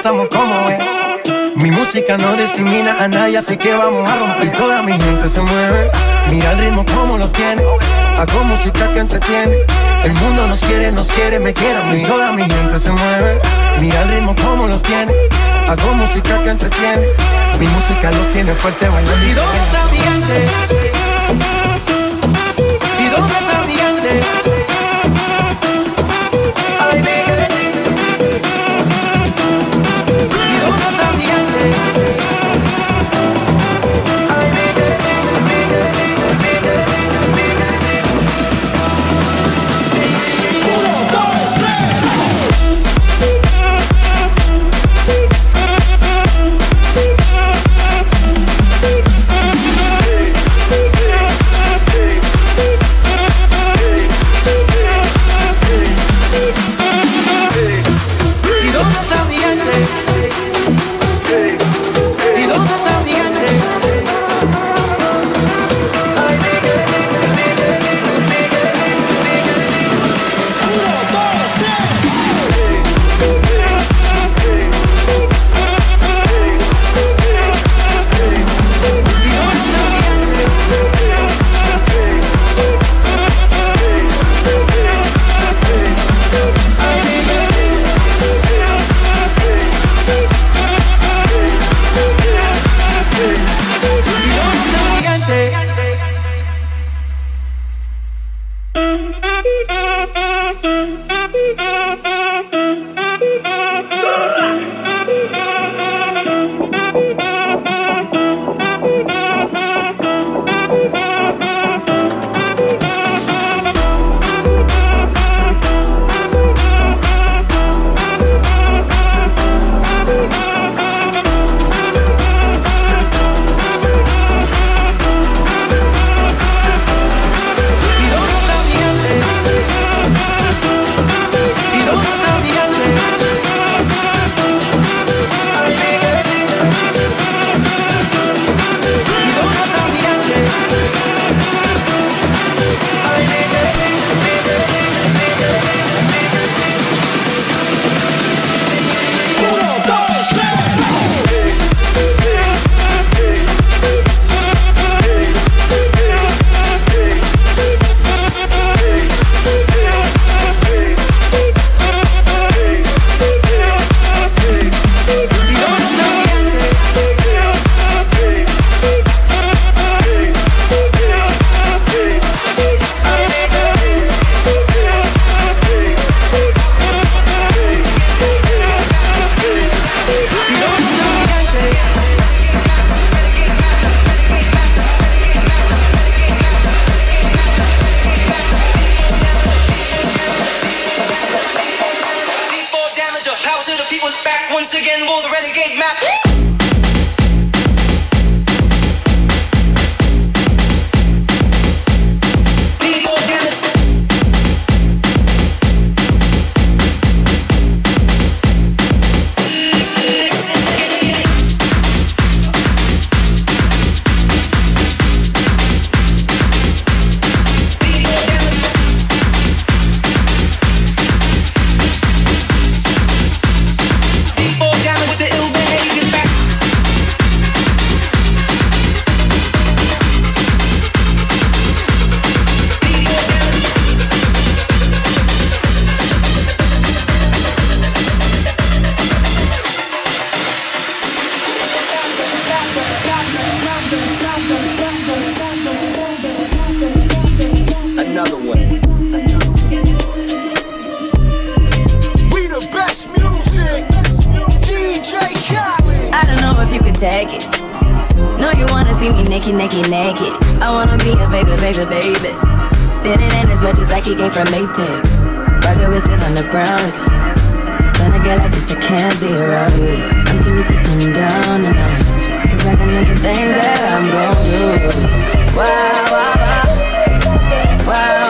empezamos como es. Mi música no discrimina a nadie, así que vamos a romper. Toda mi gente se mueve, mira el ritmo como los tiene. Hago música que entretiene. El mundo nos quiere, nos quiere, me quiere a mí. Toda mi gente se mueve, mira el ritmo como los tiene. Hago música que entretiene. Mi música los tiene fuerte bailando. ¿Y dónde está mi gente? take it. No, you wanna see me naked, naked, naked. I wanna be a baby, baby, baby. Spinning in his much as like he came from Maytag. Rocket with sit on the ground. When I get like this, I can't be around you. I'm too touching down and I. Cause I can into things that I'm gon' do. Wow, wow, wow. Wow.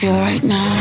feel right now.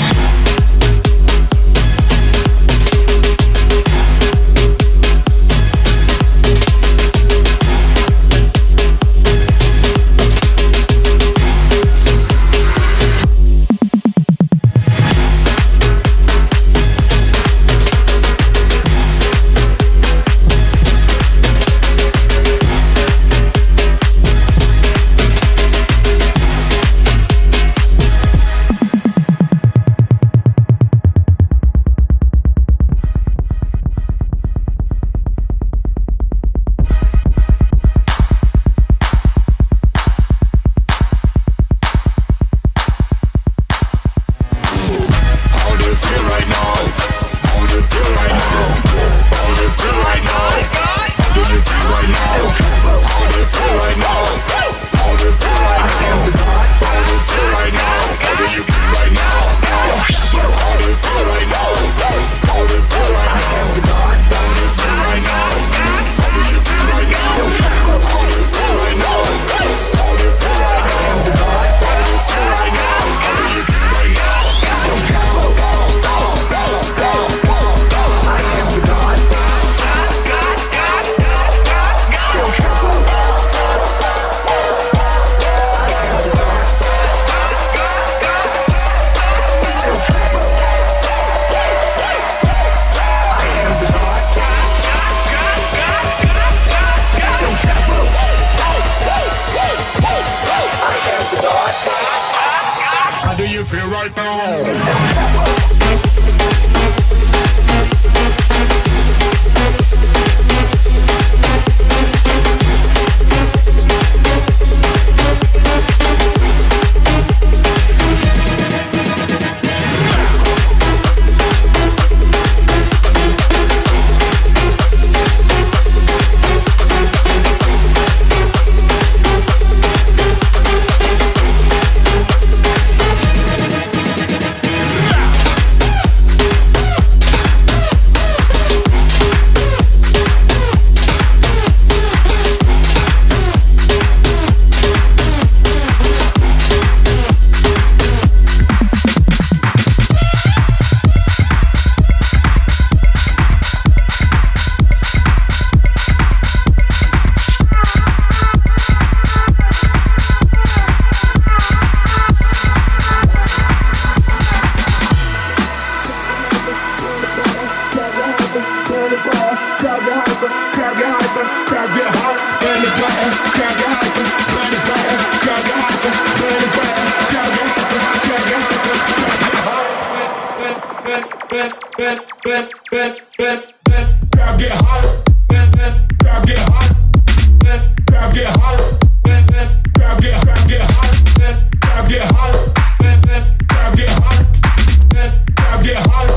get hot.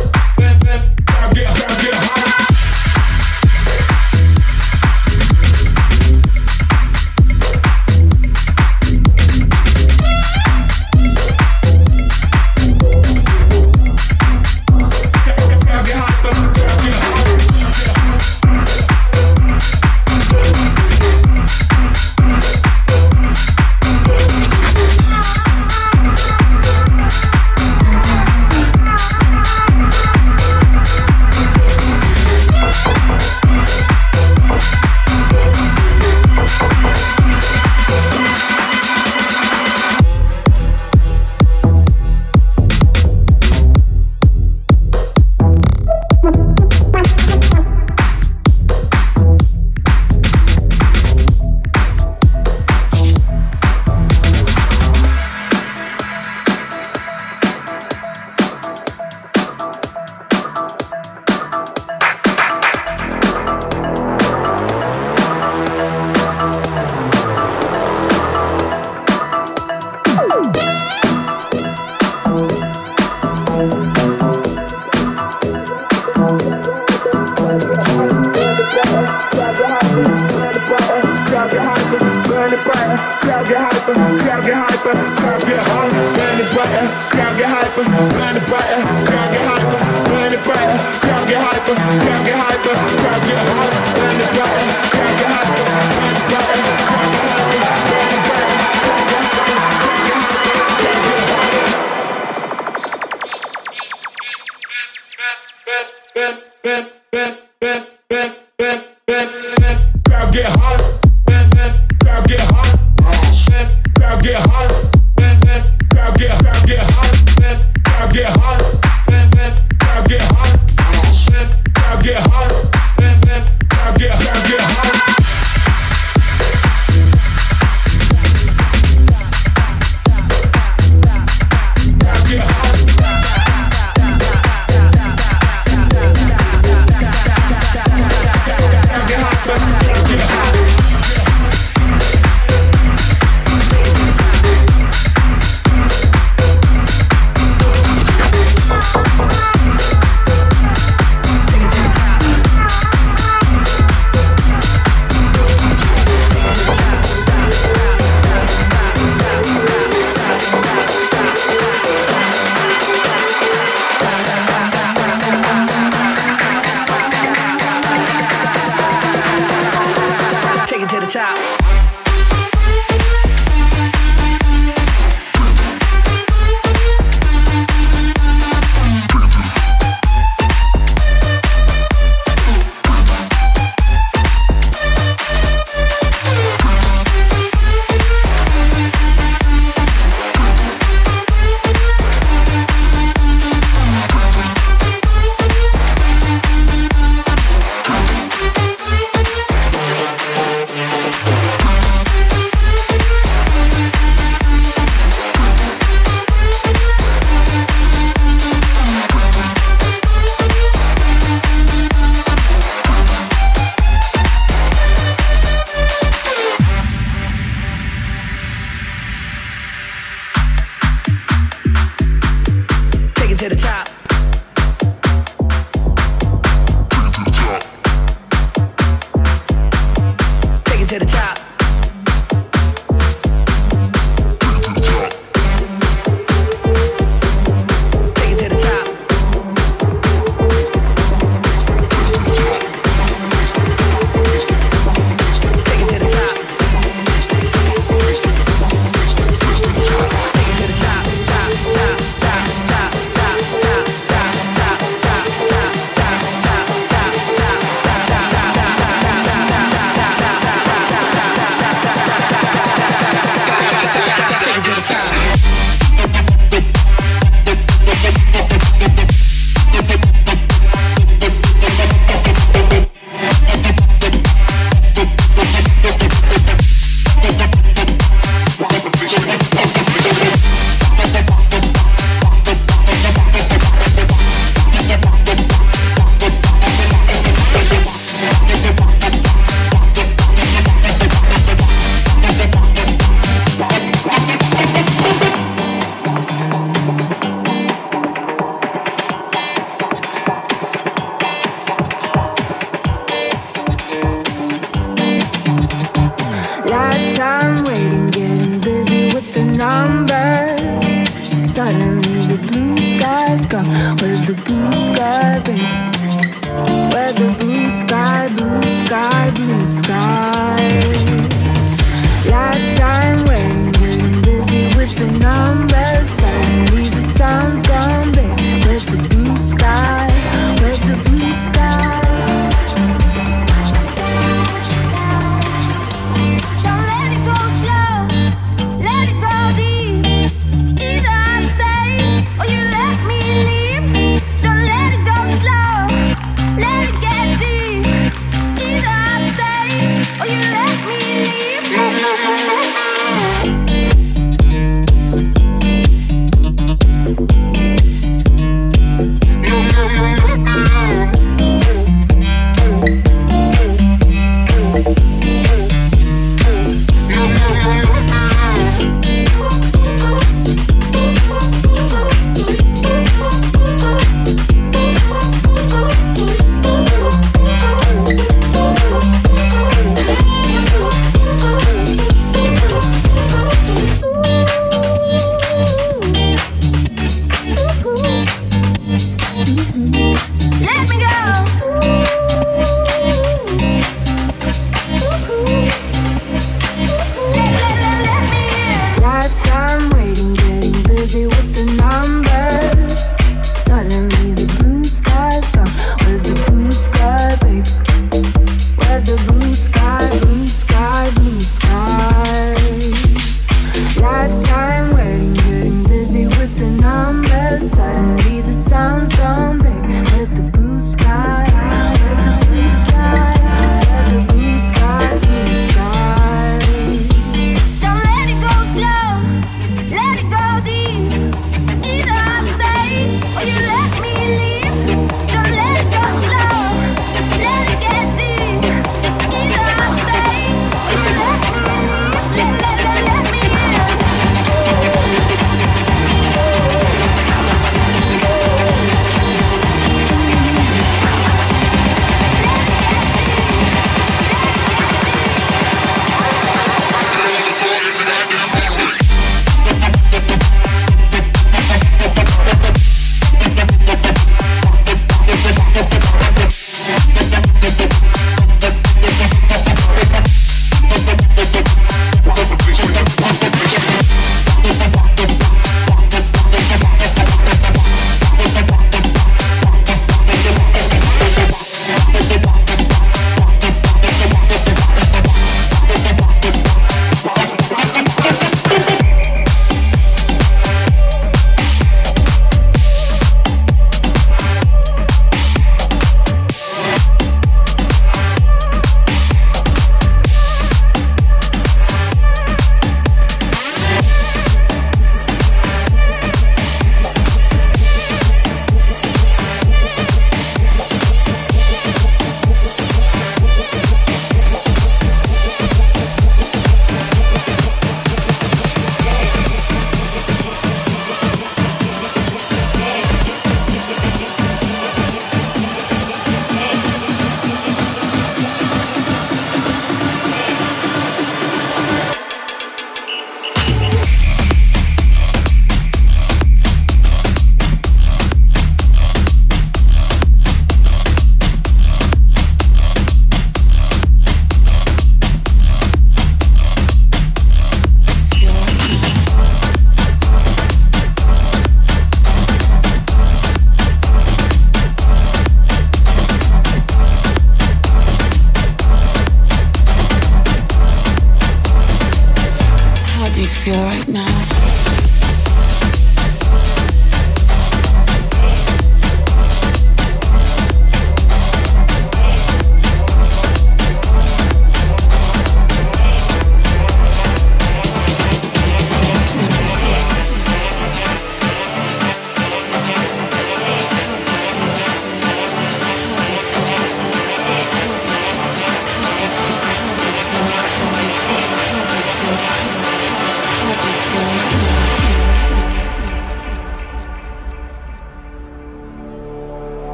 the blue sky, blue sky, blue sky. Lifetime when we're busy with the numbers. Suddenly the sun's gone, babe. Where's the blue sky? Where's the blue sky?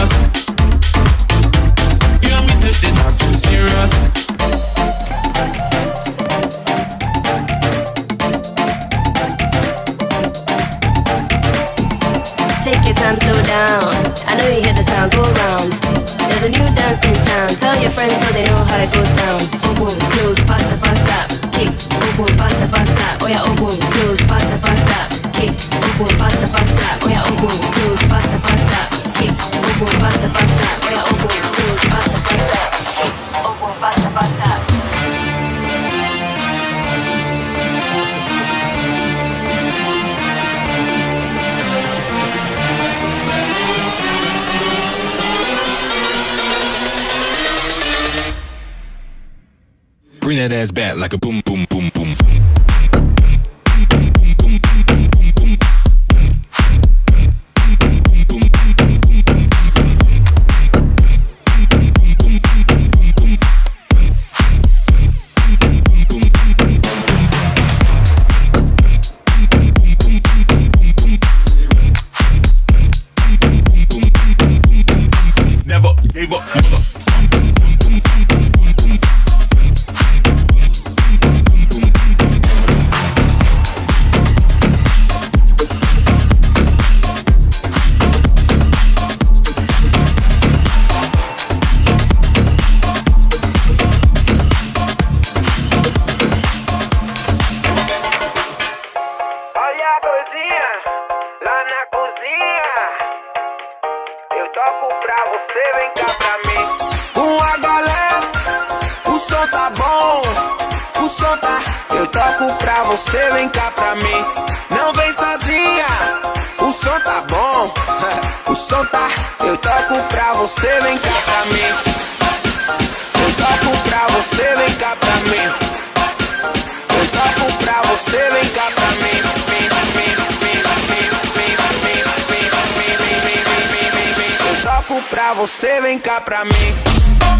serious. You don't mean that they're serious. Ass back like a você, vem cá pra mim. Não vem sozinha, o som tá bom. O som tá. Eu toco pra você, vem cá pra mim. Eu toco pra você, vem cá pra mim. Eu toco pra você, vem cá pra mim. Eu toco pra você, vem cá pra mim.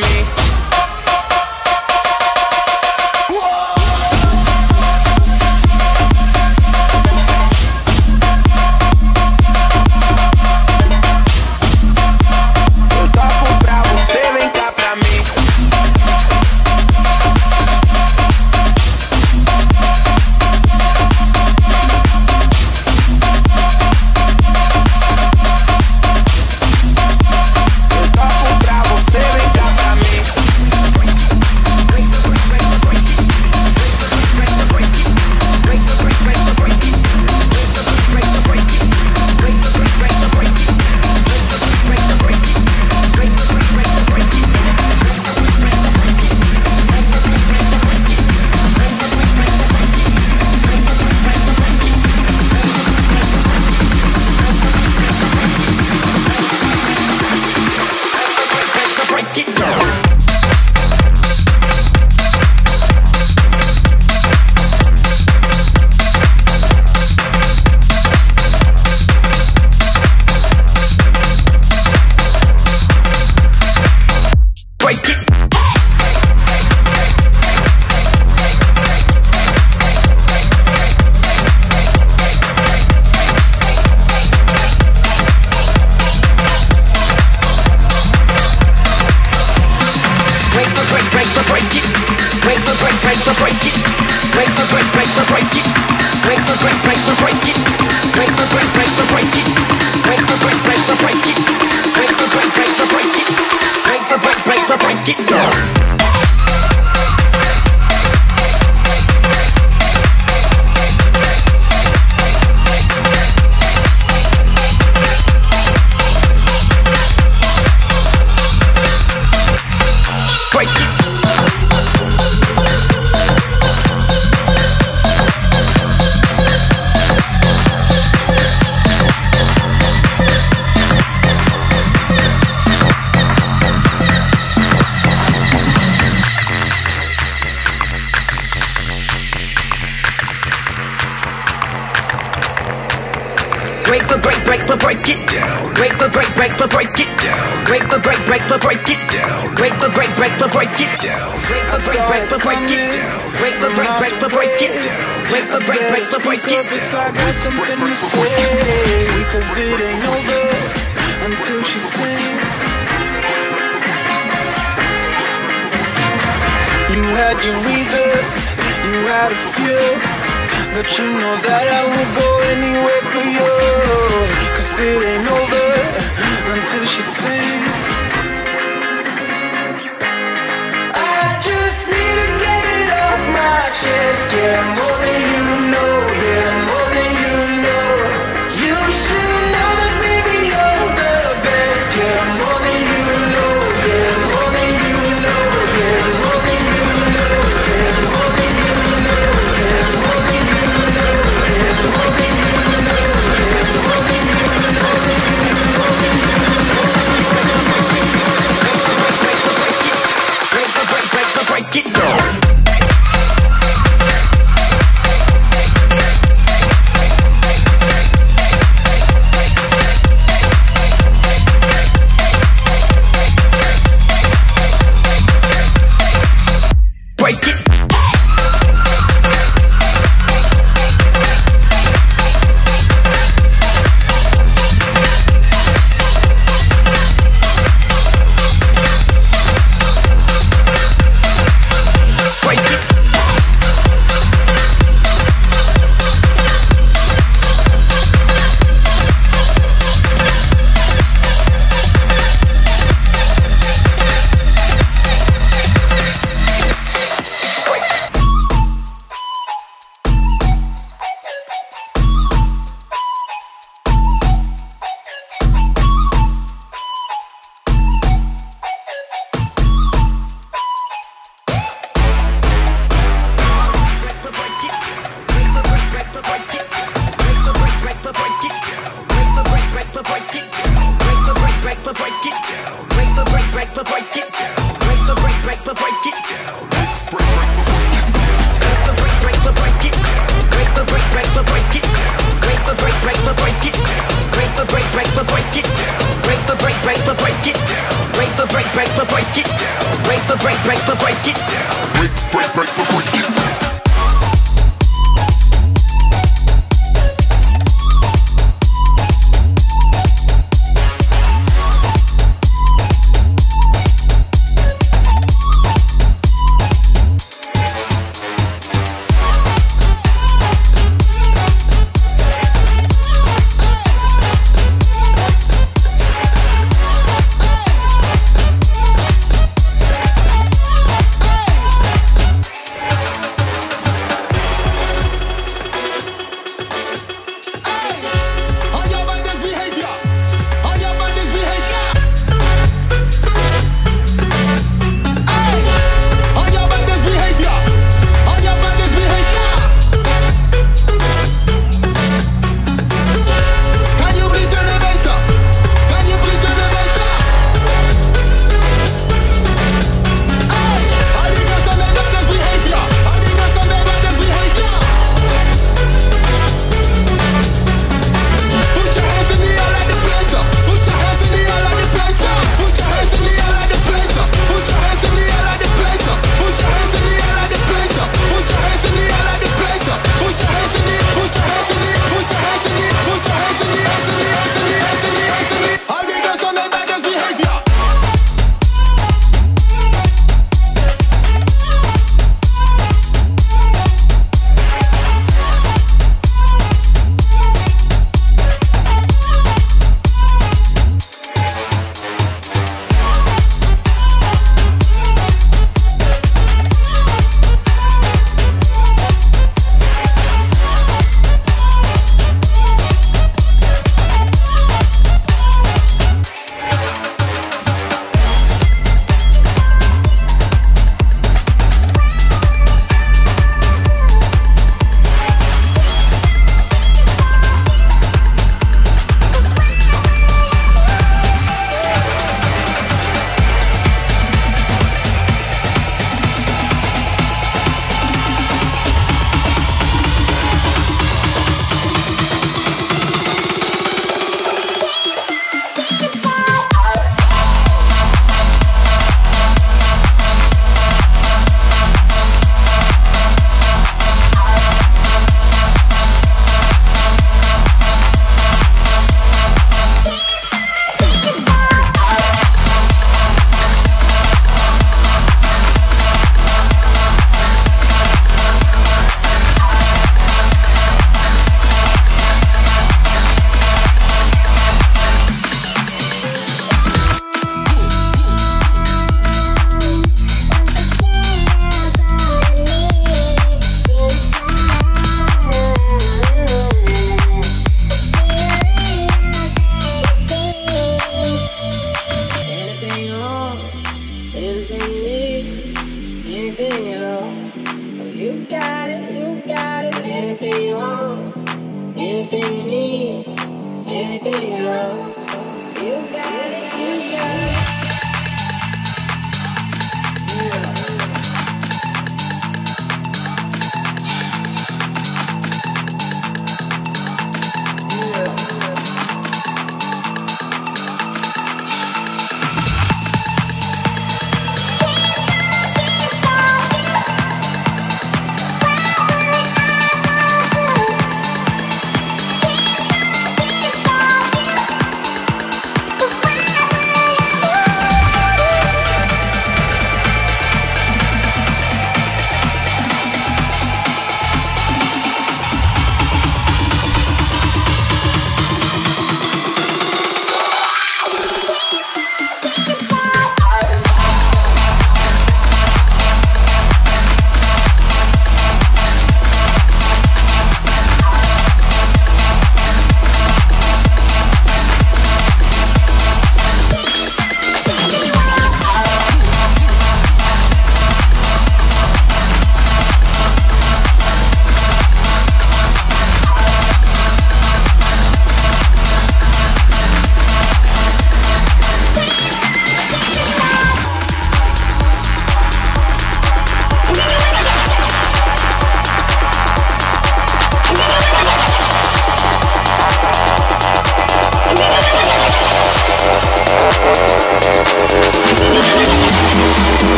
But you know that I will go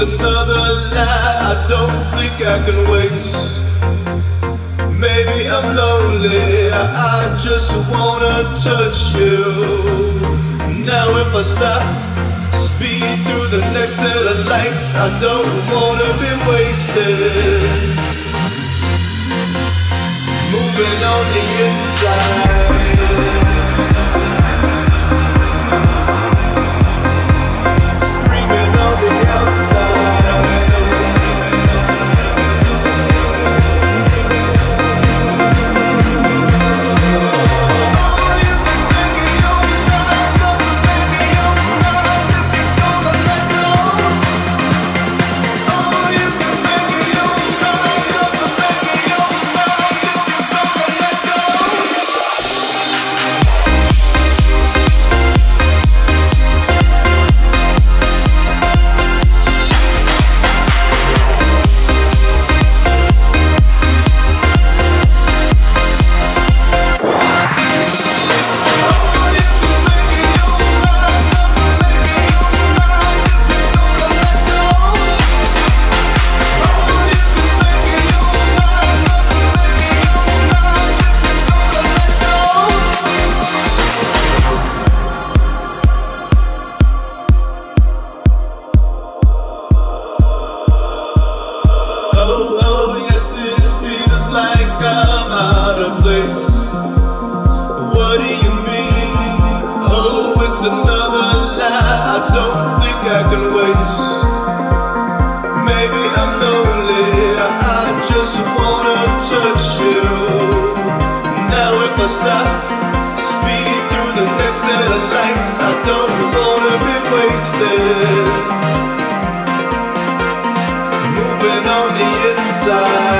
another lie I don't think I can waste. Maybe I'm lonely, I just wanna touch you. Now, if I stop, speed through the next set of lights, I don't wanna be wasted. Moving on the inside. Screaming on the outside. Of lights, I don't wanna be wasted. Moving on the inside.